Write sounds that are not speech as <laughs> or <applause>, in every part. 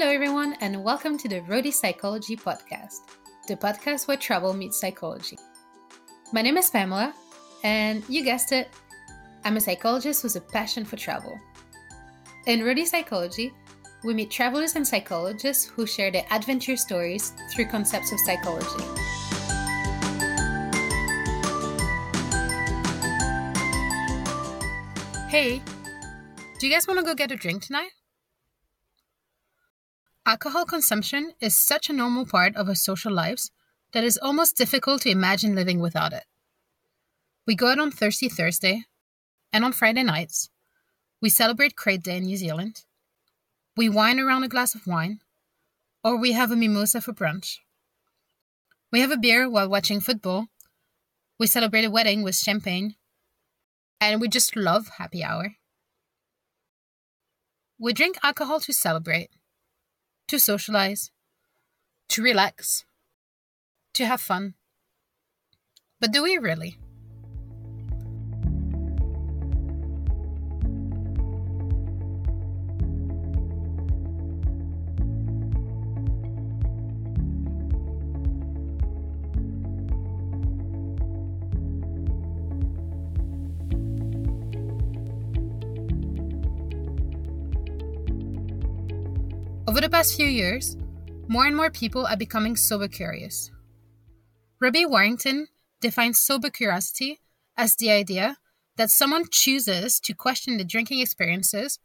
Hello, everyone, and welcome to the Roadie Psychology Podcast, the podcast where travel meets psychology. My name is Pamela, and you guessed it, I'm a psychologist with a passion for travel. In Roadie Psychology, we meet travelers and psychologists who share their adventure stories through concepts of psychology. Hey, do you guys want to go get a drink tonight? Alcohol consumption is such a normal part of our social lives that it's almost difficult to imagine living without it. We go out on Thirsty Thursday, and on Friday nights, we celebrate Crate Day in New Zealand. We wine around a glass of wine, or we have a mimosa for brunch. We have a beer while watching football. We celebrate a wedding with champagne. And we just love happy hour. We drink alcohol to celebrate to socialize, to relax, to have fun. But do we really? Over the past few years, more and more people are becoming sober curious. Ruby Warrington defines sober curiosity as the idea that someone chooses to question the drinking experiences,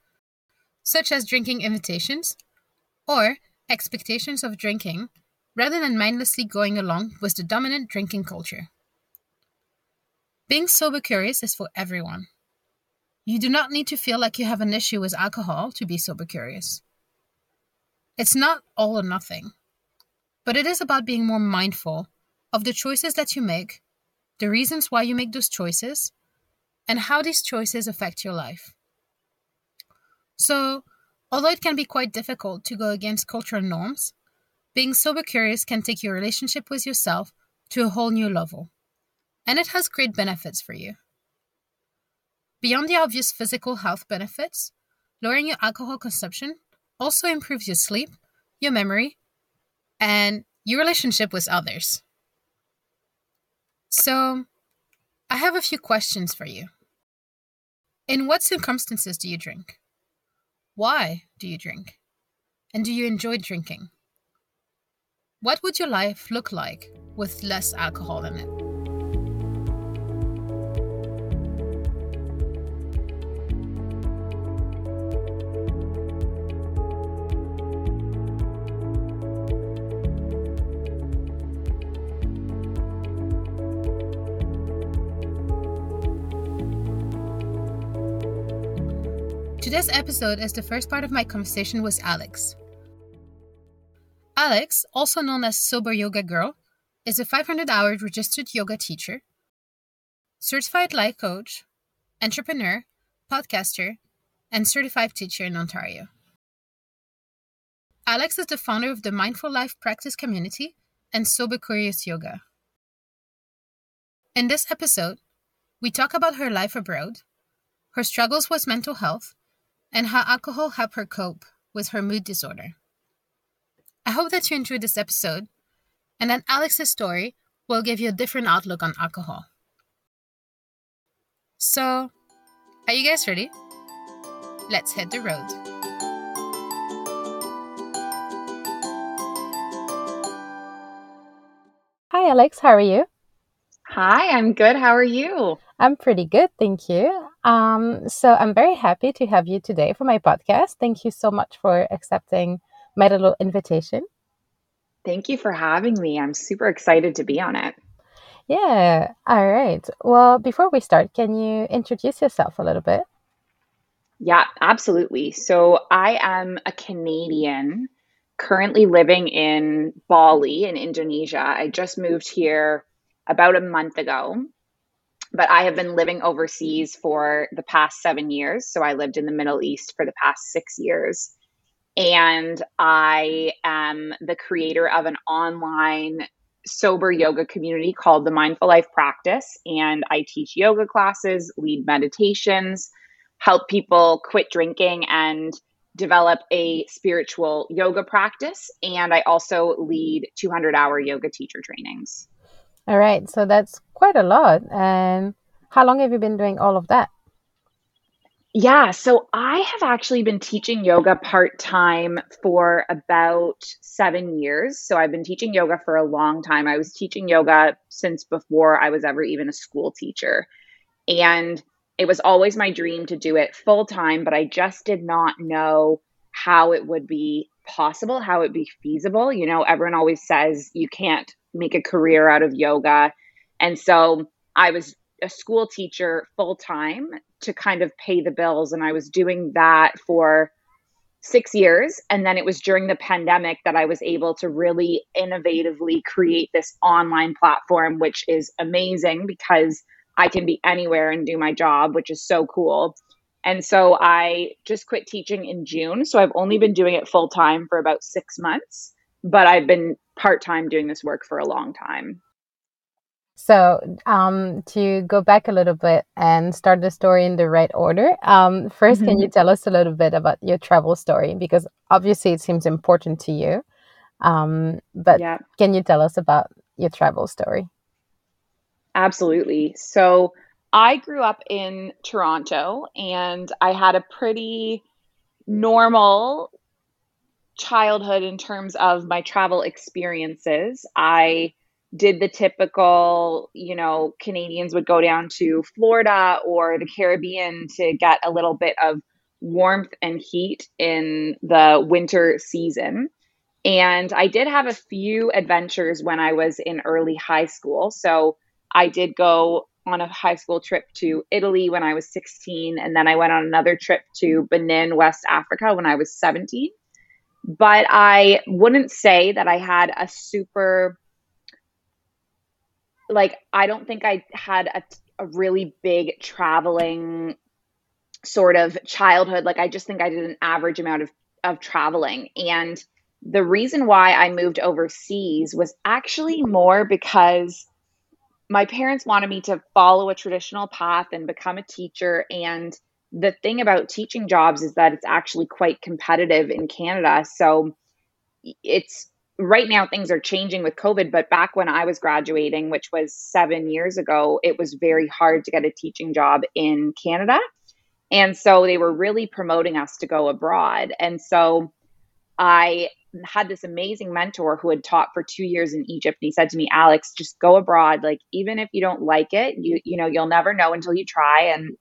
such as drinking invitations or expectations of drinking, rather than mindlessly going along with the dominant drinking culture. Being sober curious is for everyone. You do not need to feel like you have an issue with alcohol to be sober curious. It's not all or nothing, but it is about being more mindful of the choices that you make, the reasons why you make those choices, and how these choices affect your life. So, although it can be quite difficult to go against cultural norms, being sober curious can take your relationship with yourself to a whole new level. And it has great benefits for you. Beyond the obvious physical health benefits, lowering your alcohol consumption also improves your sleep, your memory, and your relationship with others. So, I have a few questions for you. In what circumstances do you drink? Why do you drink? And do you enjoy drinking? What would your life look like with less alcohol in it? Today's episode is the first part of my conversation with Alex. Alex, also known as Sober Yoga Girl, is a 500 hour registered yoga teacher, certified life coach, entrepreneur, podcaster, and certified teacher in Ontario. Alex is the founder of the Mindful Life Practice Community and Sober Curious Yoga. In this episode, we talk about her life abroad, her struggles with mental health, and how alcohol helped her cope with her mood disorder. I hope that you enjoyed this episode and that Alex's story will give you a different outlook on alcohol. So, are you guys ready? Let's hit the road. Hi, Alex. How are you? Hi, I'm good. How are you? I'm pretty good, thank you. Um, so I'm very happy to have you today for my podcast. Thank you so much for accepting my little invitation. Thank you for having me. I'm super excited to be on it. Yeah. All right. Well, before we start, can you introduce yourself a little bit? Yeah, absolutely. So I am a Canadian currently living in Bali in Indonesia. I just moved here about a month ago but I have been living overseas for the past seven years. So I lived in the Middle East for the past six years. And I am the creator of an online sober yoga community called the Mindful Life Practice. And I teach yoga classes, lead meditations, help people quit drinking and develop a spiritual yoga practice and I also lead 200 hour yoga teacher trainings. All right, so that's quite a lot. And how long have you been doing all of that? Yeah, so I have actually been teaching yoga part time for about seven years. So I've been teaching yoga for a long time. I was teaching yoga since before I was ever even a school teacher. And it was always my dream to do it full time, but I just did not know how it would be possible, how it would be feasible. You know, everyone always says you can't make a career out of yoga. And so I was a school teacher full time to kind of pay the bills. And I was doing that for six years. And then it was during the pandemic that I was able to really innovatively create this online platform, which is amazing because I can be anywhere and do my job, which is so cool. And so I just quit teaching in June. So I've only been doing it full time for about six months, but I've been part time doing this work for a long time. So, um, to go back a little bit and start the story in the right order, um, 1st mm-hmm. can you mm-hmm. tell us a little bit about your travel story? Because obviously it seems important to you. Um, but yeah. can you tell us about your travel story? Absolutely. So, I grew up in Toronto and I had a pretty normal childhood in terms of my travel experiences. I did the typical, you know, Canadians would go down to Florida or the Caribbean to get a little bit of warmth and heat in the winter season. And I did have a few adventures when I was in early high school. So I did go on a high school trip to Italy when I was 16. And then I went on another trip to Benin, West Africa when I was 17. But I wouldn't say that I had a super like I don't think I had a, a really big traveling sort of childhood. Like I just think I did an average amount of of traveling and the reason why I moved overseas was actually more because my parents wanted me to follow a traditional path and become a teacher and the thing about teaching jobs is that it's actually quite competitive in Canada. So it's right now things are changing with COVID, but back when I was graduating, which was seven years ago, it was very hard to get a teaching job in Canada. And so they were really promoting us to go abroad. And so I had this amazing mentor who had taught for two years in Egypt. And he said to me, Alex, just go abroad. Like, even if you don't like it, you, you know, you'll never know until you try. And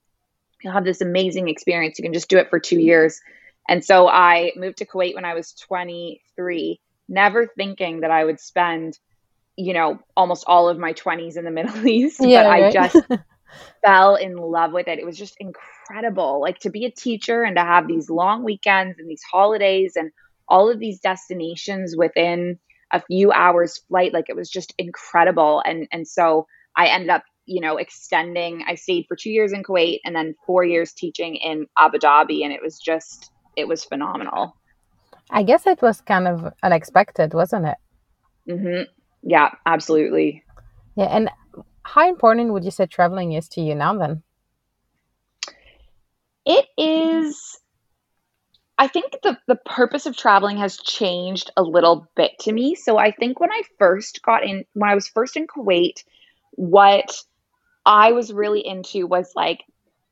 you'll have this amazing experience. You can just do it for two years. And so I moved to Kuwait when I was 23 never thinking that I would spend, you know, almost all of my 20s in the <laughs> Middle East. Yeah, but right? I just <laughs> fell in love with it. It was just incredible. Like to be a teacher and to have these long weekends and these holidays and all of these destinations within a few hours flight like it was just incredible and and so I ended up you know extending I stayed for 2 years in Kuwait and then 4 years teaching in Abu Dhabi and it was just it was phenomenal. I guess it was kind of unexpected, wasn't it? Mm-hmm. Yeah, absolutely. Yeah, and how important would you say traveling is to you now then? It is I think the the purpose of traveling has changed a little bit to me. So I think when I first got in when I was first in Kuwait, what I was really into was like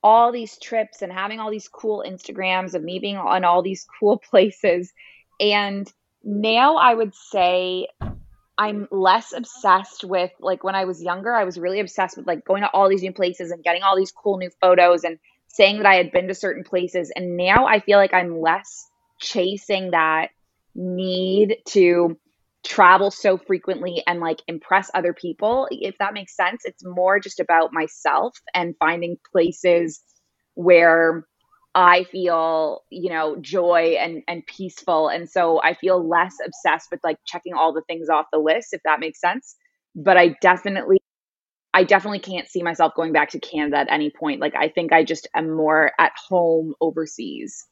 all these trips and having all these cool Instagrams of me being on all these cool <laughs> places. And now I would say I'm less obsessed with like when I was younger, I was really obsessed with like going to all these new places and getting all these cool new photos and saying that I had been to certain places. And now I feel like I'm less chasing that need to travel so frequently and like impress other people if that makes sense it's more just about myself and finding places where i feel you know joy and and peaceful. And so i feel less obsessed with like checking all the things off the list if that makes sense. But i definitely i definitely can't see myself going back to canada at any point. Like i think i just am more at home overseas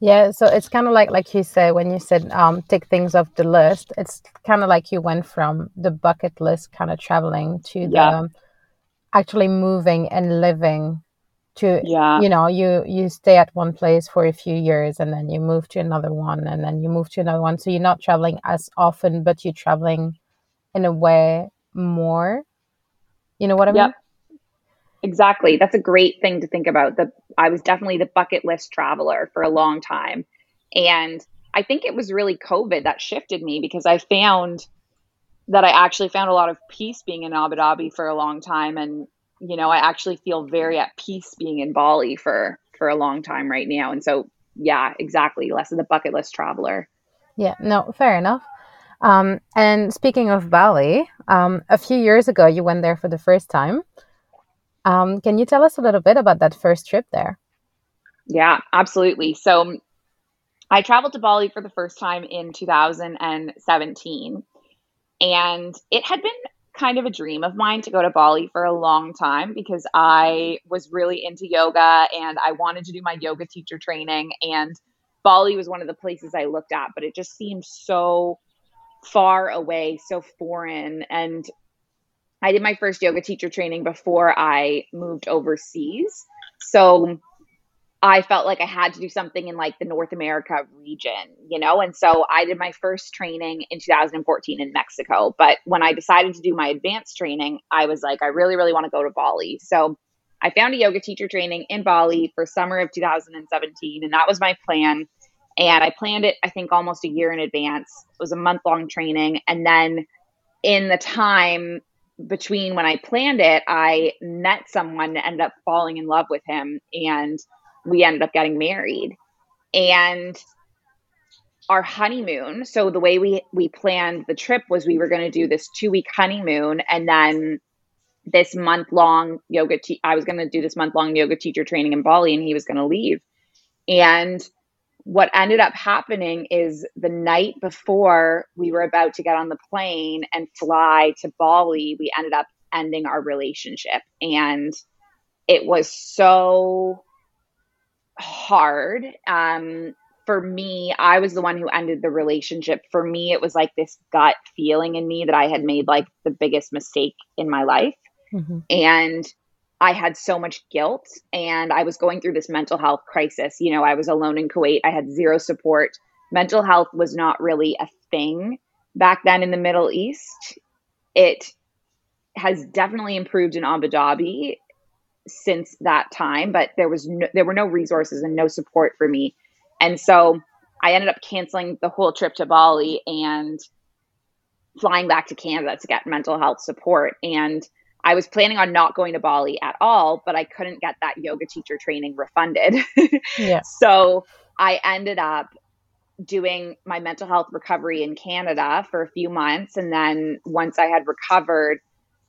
yeah, so it's kind of like like you said when you said um take things off the list. It's kind of like you went from the bucket list kind of traveling to the yeah. actually moving and living to yeah. you know you you stay at one place for a few years and then you move to another one and then you move to another one so you're not traveling as often but you're traveling in a way more you know what i mean yep. Exactly that's a great thing to think about the i was definitely the bucket list traveler for a long time and i think it was really covid that shifted me because i found that i actually found a lot of peace being in abu dhabi for a long time and you know, I actually feel very at peace being in Bali for for a long time right now. And so, yeah, exactly, less of the bucket list traveler. Yeah, no, fair enough. Um, and speaking of Bali, um, a few years ago you went there for the first time. Um, can you tell us a little bit about that first trip there? Yeah, absolutely. So I traveled to Bali for the first time in 2017. And it had been kind of a dream of mine to go to Bali for a long time because I was really into yoga and I wanted to do my yoga teacher training. And Bali was one of the places I looked at, but it just seemed so far away, so foreign. And I did my first yoga teacher training before I moved overseas. So I felt like I had to do something in like the North America region, you know? And so I did my first training in 2014 in Mexico. But when I decided to do my advanced training, I was like, I really, really want to go to Bali. So I found a yoga teacher training in Bali for summer of 2017. And that was my plan. And I planned it, I think, almost a year in advance. It was a month long training. And then in the time between when I planned it, I met someone and ended up falling in love with him. And we ended up getting married. And our honeymoon, so the way we we planned the trip was we were going to do this 2-week honeymoon and then this month long yoga te- I was going to do this month long yoga teacher training in Bali and he was going to leave. And what ended up happening is the night before we were about to get on the plane and fly to Bali, we ended up ending our relationship. And it was so hard. Um, for me, I was the one who ended the relationship. For me, it was like this gut feeling in me that I had made like the biggest mistake in my life. Mm-hmm. And I had so much guilt and I was going through this mental health crisis. You know, I was alone in Kuwait, I had zero support. Mental health was not really a thing back then in the Middle East. It has definitely improved in Abu Dhabi since that time, but there was no, there were no resources and no support for me. And so I ended up canceling the whole trip to Bali and flying back to Canada to get mental health support. And I was planning on not going to Bali at all, but I couldn't get that yoga teacher training refunded. <laughs> yeah. So I ended up doing my mental health recovery in Canada for a few months. And then once I had recovered,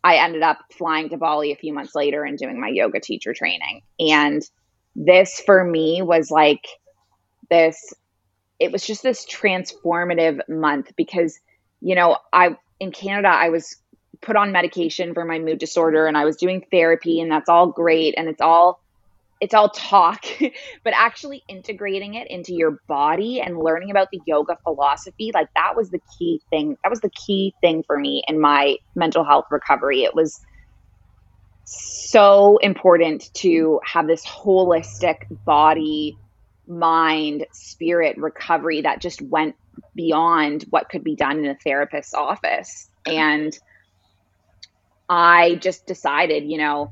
I ended up flying to Bali a few months later and doing my yoga teacher training. And this for me was like this, it was just this transformative month because, you know, I, in Canada, I was put on medication for my mood disorder and I was doing therapy and that's all great and it's all it's all talk, <laughs> but actually integrating it into your body and learning about the yoga philosophy, like that was the key thing. That was the key thing for me in my mental health recovery. It was so important to have this holistic body, mind, spirit recovery that just went beyond what could be done in a therapist's office. And I just decided, you know,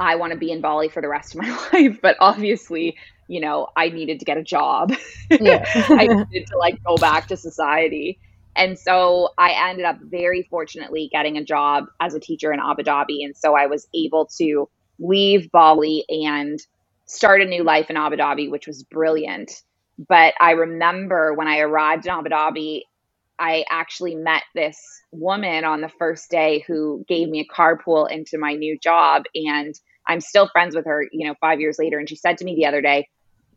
I want to be in Bali for the rest of my <laughs> life. But obviously, you know, I needed to get a job. <laughs> Yeah. I needed to like go back to society. And so I ended up very fortunately getting a job as a teacher in Abu Dhabi. And so I was able to leave Bali and start a new life in Abu Dhabi, which was brilliant. But I remember when I arrived in Abu Dhabi, I actually met this woman on the first day who gave me a carpool into my new job. And I'm still friends with her, you know, five years later. And she said to me the other day,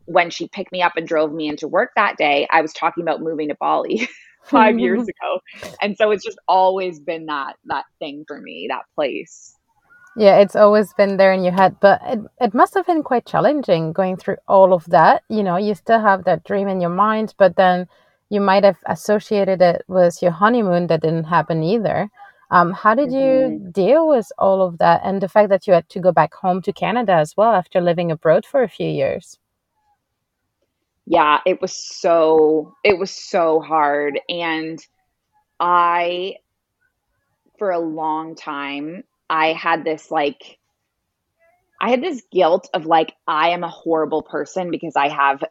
when she picked me up and drove me into work that day, I was talking about moving to Bali <laughs> five years <laughs> ago. And so it's just always been that that thing for me, that place. Yeah, it's always been there in your head, but it, it must have been quite challenging going through all of that. You know, you still have that dream in your mind, but then you might have associated it with your honeymoon that didn't happen either. Um, how did mm-hmm. you deal with all of that and the fact that you had to go back home to Canada as well after living abroad for a few years? Yeah, it was so it was so hard and I for a long time I had this like I had this guilt of like I am a horrible person because I have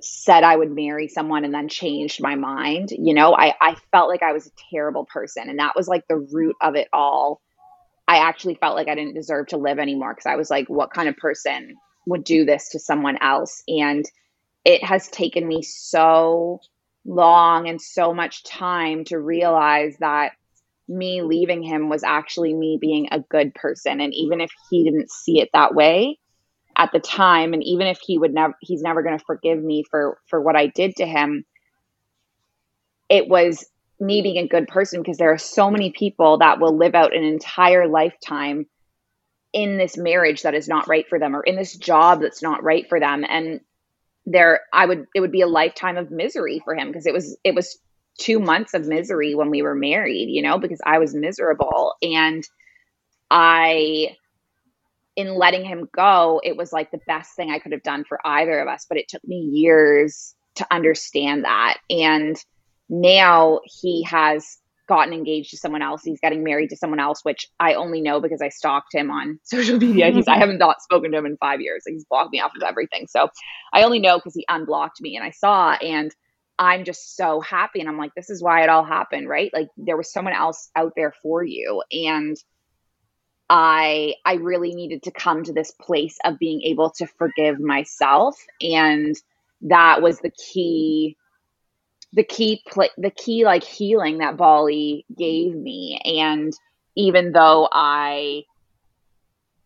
said I would marry someone and then changed my mind. You know, I, I felt like I was a terrible person. And that was like the root of it all. I actually felt like I didn't deserve to live anymore because I was like, what kind of person would do this to someone else? And it has taken me so long and so much time to realize that me leaving him was actually me being a good person. And even if he didn't see it that way, at the time and even if he would never he's never going to forgive me for for what I did to him it was me being a good person because there are so many people that will live out an entire lifetime in this marriage that is not right for them or in this job that's not right for them and there I would it would be a lifetime of misery for him because it was it was 2 months of misery when we were married you know because I was miserable and I in letting him go, it was like the best thing I could have done for either of us. But it took me years to understand that. And now he has gotten engaged to someone else. He's getting married to someone else, which I only know because I stalked him on <laughs> social media. He's I mm-hmm. haven't not spoken to him in five years. He's blocked me off of everything. So I only know because he unblocked me and I saw and I'm just so happy. And I'm like, this is why it all happened, right? Like there was someone else out there for you. And I I really needed to come to this place of being able to forgive myself and that was the key the key pl- the key like healing that Bali gave me and even though I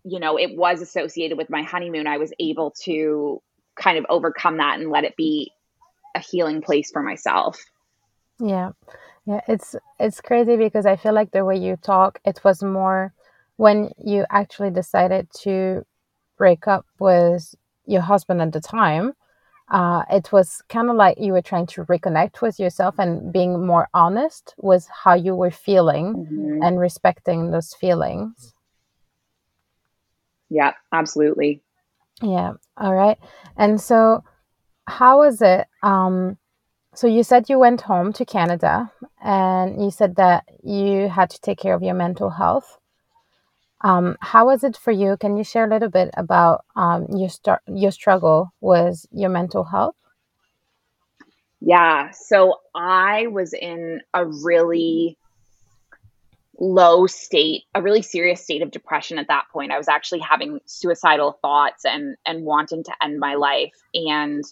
you know it was associated with my honeymoon I was able to kind of overcome that and let it be a healing place for myself. Yeah. Yeah, it's it's crazy because I feel like the way you talk it was more when you actually decided to break up with your husband at the time, uh, it was kind of like you were trying to reconnect with yourself and being more honest with how you were feeling mm-hmm. and respecting those feelings. Yeah, absolutely. Yeah. All right. And so, how was it? Um, so you said you went home to Canada, and you said that you had to take care of your mental health. Um, how was it for you? Can you share a little bit about um, your start, your struggle with your mental health? Yeah, so I was in a really low state, a really serious state of depression at that point. I was actually having suicidal thoughts and and wanting to end my life and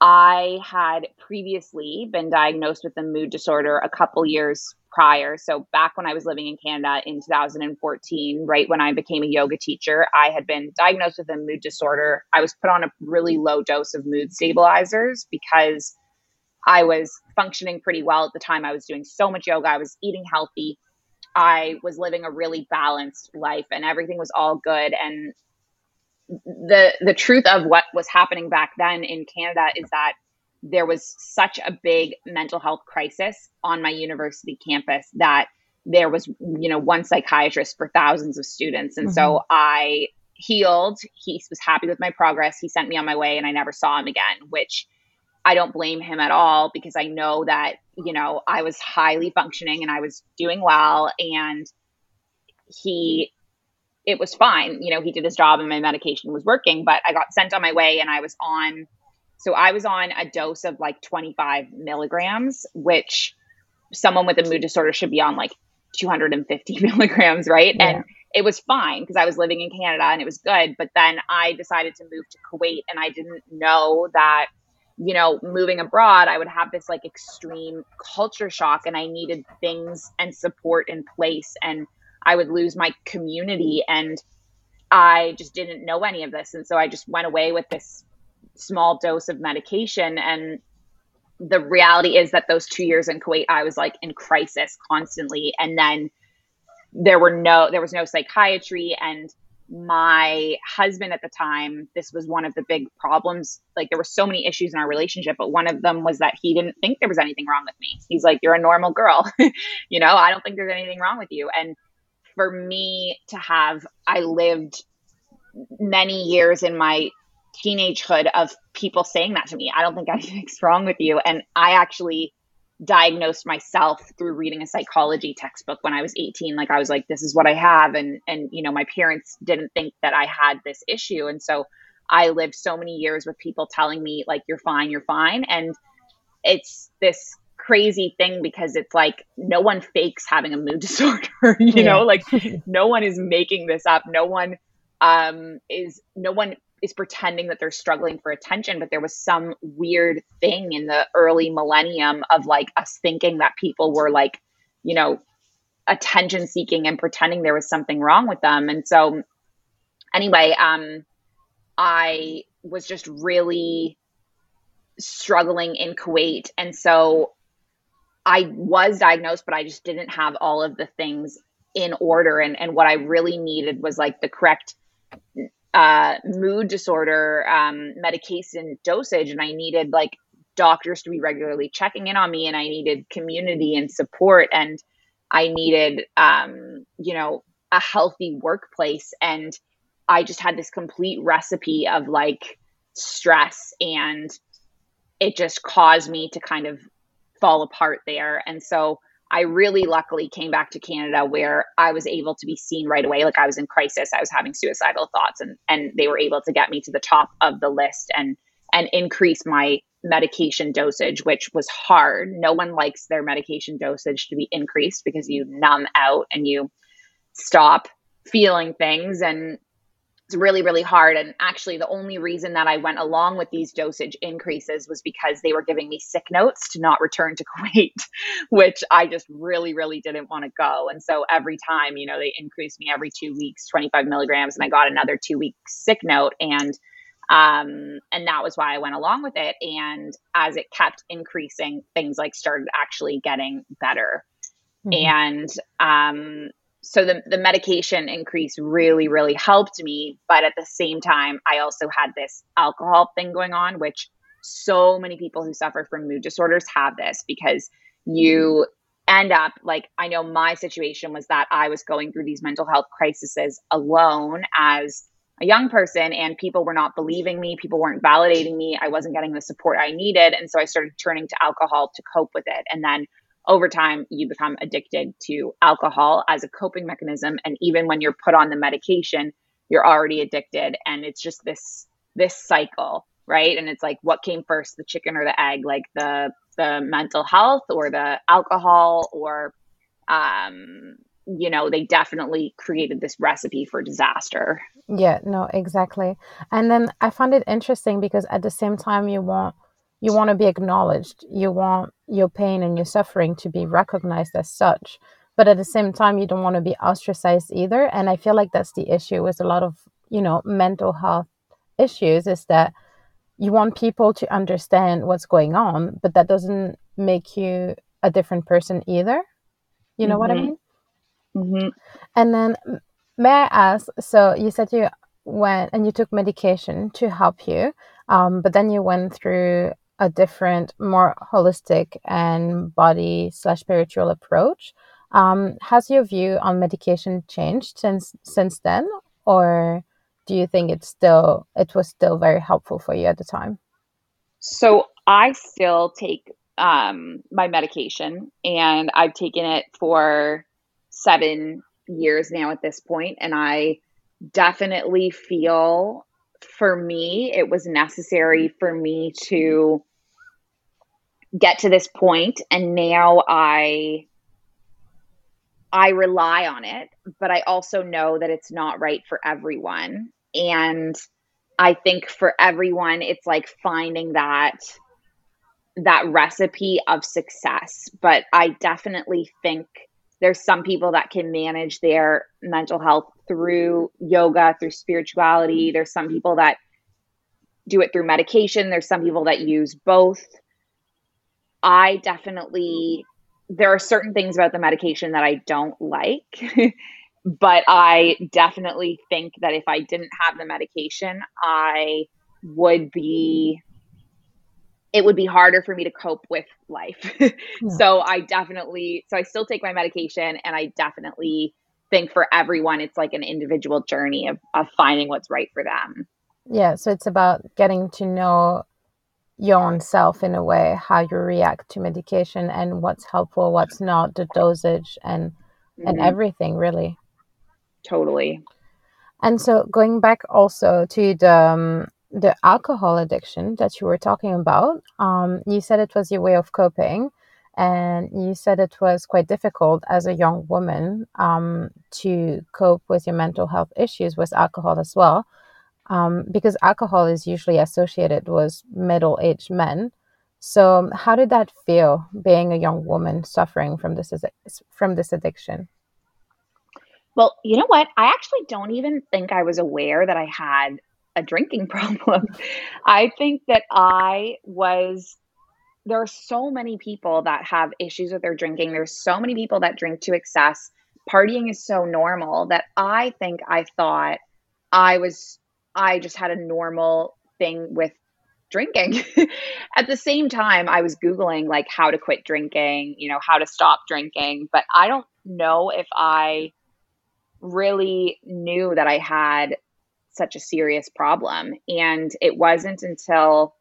I had previously been diagnosed with a mood disorder a couple years prior. So, back when I was living in Canada in 2014, right when I became a yoga teacher, I had been diagnosed with a mood disorder. I was put on a really low dose of mood stabilizers because I was functioning pretty well at the time. I was doing so much yoga, I was eating healthy. I was living a really balanced life and everything was all good. And the the truth of what was happening back then in Canada is that there was such a big mental health crisis on my university campus that there was you know one psychiatrist for thousands of students and mm-hmm. so I healed he was happy with my progress he sent me on my way and I never saw him again which I don't blame him at all because I know that you know I was highly functioning and I was doing well and he it was fine. You know, he did his job and my medication was working, but I got sent on my way and I was on, so I was on a dose of like 25 milligrams, which someone with a mood disorder should be on like 250 <laughs> milligrams, right? Yeah. And it was fine because I was living in Canada and it was good. But then I decided to move to Kuwait and I didn't know that, you know, moving abroad, I would have this like extreme culture shock and I needed things and support in place. And I would lose my community. And I just didn't know any of this. And so I just went away with this small dose of medication. And the reality is that those two years in Kuwait, I was like in crisis constantly. And then there were no, there was no psychiatry. And my husband at the time, this was one of the big problems. Like there were so many issues in our relationship, but one of them was that he didn't think there was anything wrong with me. He's like, You're a normal girl. <laughs> you know, I don't think there's anything wrong with you. And for me to have, I lived many years in my teenagehood of people saying that to me. I don't think <laughs> anything's wrong with you. And I actually diagnosed myself through reading a psychology textbook when I was 18 like I was like this is what I have and and you know my parents didn't think that I had this issue and so I lived so many years with people telling me like you're fine you're fine and it's this crazy thing because it's like no one fakes having a mood <laughs> disorder you yeah. know like <laughs> no one is making this up no one um is no one is pretending that they're struggling for attention but there was some weird thing in the early millennium of like us thinking that people were like you know attention seeking and pretending there was something wrong with them. And so anyway um i was just really struggling in kuwait. And so i was diagnosed but i just didn't have all of the things in order. And and what i really needed was like the correct uh, mood disorder um, medication dosage, and I needed like doctors to be regularly checking in on me, and I needed community and support, and I needed, um, you know, a healthy workplace, and I just had this complete recipe of like stress, and it just caused me to kind of fall apart there, and so I really luckily came back to Canada where I was able to be seen right away. Like I was in crisis, I was having suicidal thoughts, and and they were able to get me to the top of the list and and increase my medication dosage, which was hard. No one likes their medication dosage to be increased because you numb out and you stop feeling things and it's really really hard. And actually the only reason that i went along with these dosage increases was because they were giving me sick notes to not return to <laughs> kuwait which i just really really didn't want to go. And so every time you know they increased me every two weeks 25 milligrams and i got another two week sick note. And um, and that was why i went along with it. And as it kept increasing things like started actually getting better. Mm-hmm. and um, so the, the medication increase really really helped me but at the same time i also had this alcohol thing going on which so many people who suffer from mood disorders have this because you end up like i know my situation was that i was going through these mental health crises alone as a young person and people were not believing me people weren't validating me i wasn't getting the support i needed and so i started turning to alcohol to cope with it and then over time you become addicted to alcohol as a coping mechanism. And even when you're put on the medication you're already addicted. And it's just this this cycle right? And it's like what came first the chicken or the egg? Like the the mental health or the alcohol or um you know they definitely created this recipe for disaster. Yeah no exactly. And then i find it interesting because at the same time you want you want to be acknowledged you want your pain and your suffering to be recognized as such but at the same time you don't want to be ostracized either and i feel like that's the issue with a lot of you know mental health issues is that you want people to understand what's going on but that doesn't make you a different person either you know mm-hmm. what i mm-hmm. mean mm-hmm. and then may i ask so you said you went and you took medication to help you um, but then you went through a different, more holistic and body slash spiritual approach. Um, has your view on medication changed since since then, or do you think it's still it was still very helpful for you at the time? So I still take um, my medication, and I've taken it for seven years now at this point, and I definitely feel for me, it was necessary for me to get to this point and now I I rely on it, but I also know that it's not right for everyone. And I think for everyone it's like finding that that recipe of success, but I definitely think there's some people that can manage their mental health through yoga, through spirituality. Mm-hmm. There's some people that do it through medication. There's some people that use both. I definitely, there are certain things about the medication that I don't like. <laughs> but I definitely think that if I didn't have the medication, I would be it would be harder for me to cope with life. <laughs> yeah. So I definitely so I still take my medication and I definitely think for everyone it's like an individual journey of, of finding what's right for them. Yeah, so it's about getting to know your own self in a way, how you react to medication and what's helpful, what's not, the dosage and mm-hmm. and everything really. Totally. And so going back also to the um, the alcohol addiction that you were talking about, um, you said it was your way of coping, and you said it was quite difficult as a young woman um, to cope with your mental health issues with alcohol as well, um, because alcohol is usually associated with middle aged men. So, how did that feel being a young woman suffering from this from this addiction? Well, you know what? I actually don't even think I was aware that I had a drinking <laughs> problem. I think that I was there are so many people that have issues with their drinking. There's so many people that drink to excess. Partying is so normal that I think I thought I was I just had a normal thing with drinking. <laughs> At the same time, I was Googling like how to quit drinking, you know, how to stop drinking, but I don't know if I really knew that I had such a serious problem. And it wasn't until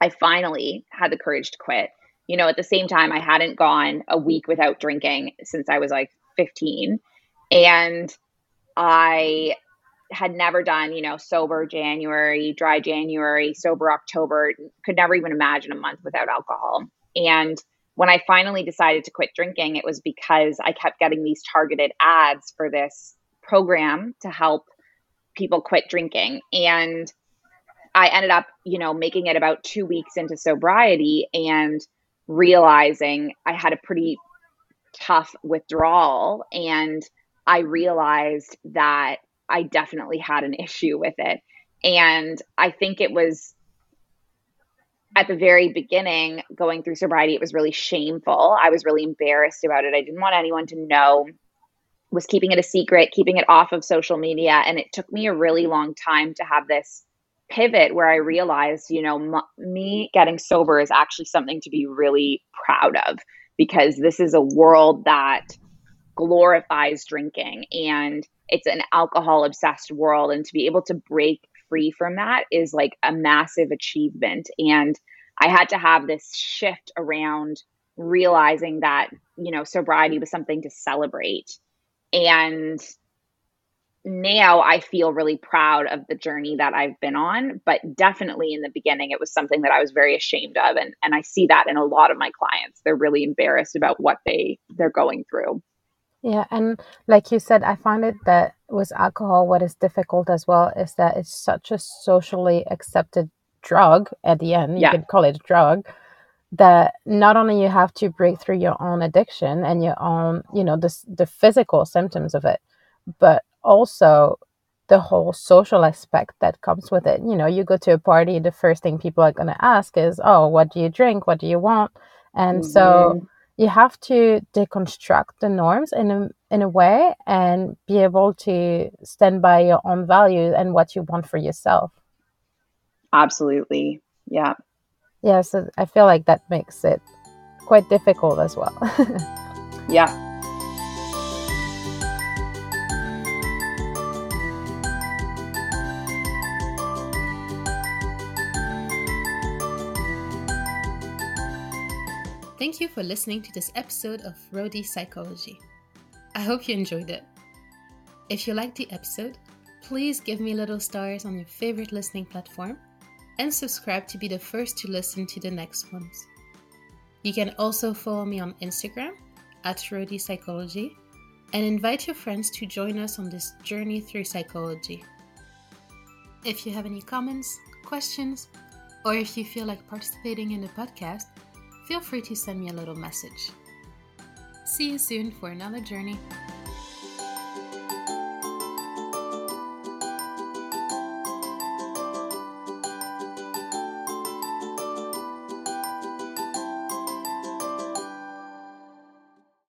I finally had the courage to quit. You know, at the same time, I hadn't gone a week without drinking since I was like 15. And I had never done, you know, sober January, dry January, sober October, could never even imagine a month without alcohol. And when I finally decided to quit drinking, it was because I kept getting these targeted ads for this program to help people quit drinking. And I ended up, you know, making it about two weeks into sobriety and realizing I had a pretty tough withdrawal. And I realized that I definitely had an issue with it. And I think it was at the very beginning going through sobriety, it was really shameful. I was really embarrassed about it. I didn't want anyone to know was keeping it a secret, keeping it off of social media. And it took me a really long time to have this pivot where I realized, you know, m- me getting sober is actually something to be really proud of because this is a world that glorifies drinking and it's an alcohol obsessed world. And to be able to break free from that is like a massive achievement. And I had to have this shift around realizing that, you know, sobriety was something to celebrate and now I feel really proud of the journey that I've been on. But definitely in the beginning, it was something that I was very ashamed of. And, and I see that in a lot of my clients. They're really embarrassed about what they they're going through. Yeah, and like you said, I find it that with alcohol, what is difficult as well is that it's such a socially accepted drug at the end. You yeah. could call it a drug that not only you have to break through your own addiction and your own you know the, the physical symptoms of it but also the whole social aspect that comes with it you know you go to a party the first thing people are going to ask is oh what do you drink what do you want and mm-hmm. so you have to deconstruct the norms in a, in a way and be able to stand by your own values and what you want for yourself absolutely yeah yeah, so I feel like that makes it quite difficult as well. <laughs> yeah. Thank you for listening to this episode of Roadie Psychology. I hope you enjoyed it. If you liked the episode, please give me little stars on your favorite listening platform and subscribe to be the first to listen to the next ones. You can also follow me on Instagram at Roadie Psychology and invite your friends to join us on this journey through psychology. If you have any comments, questions, or if you feel like participating in the podcast, feel free to send me a little message. See you soon for another journey.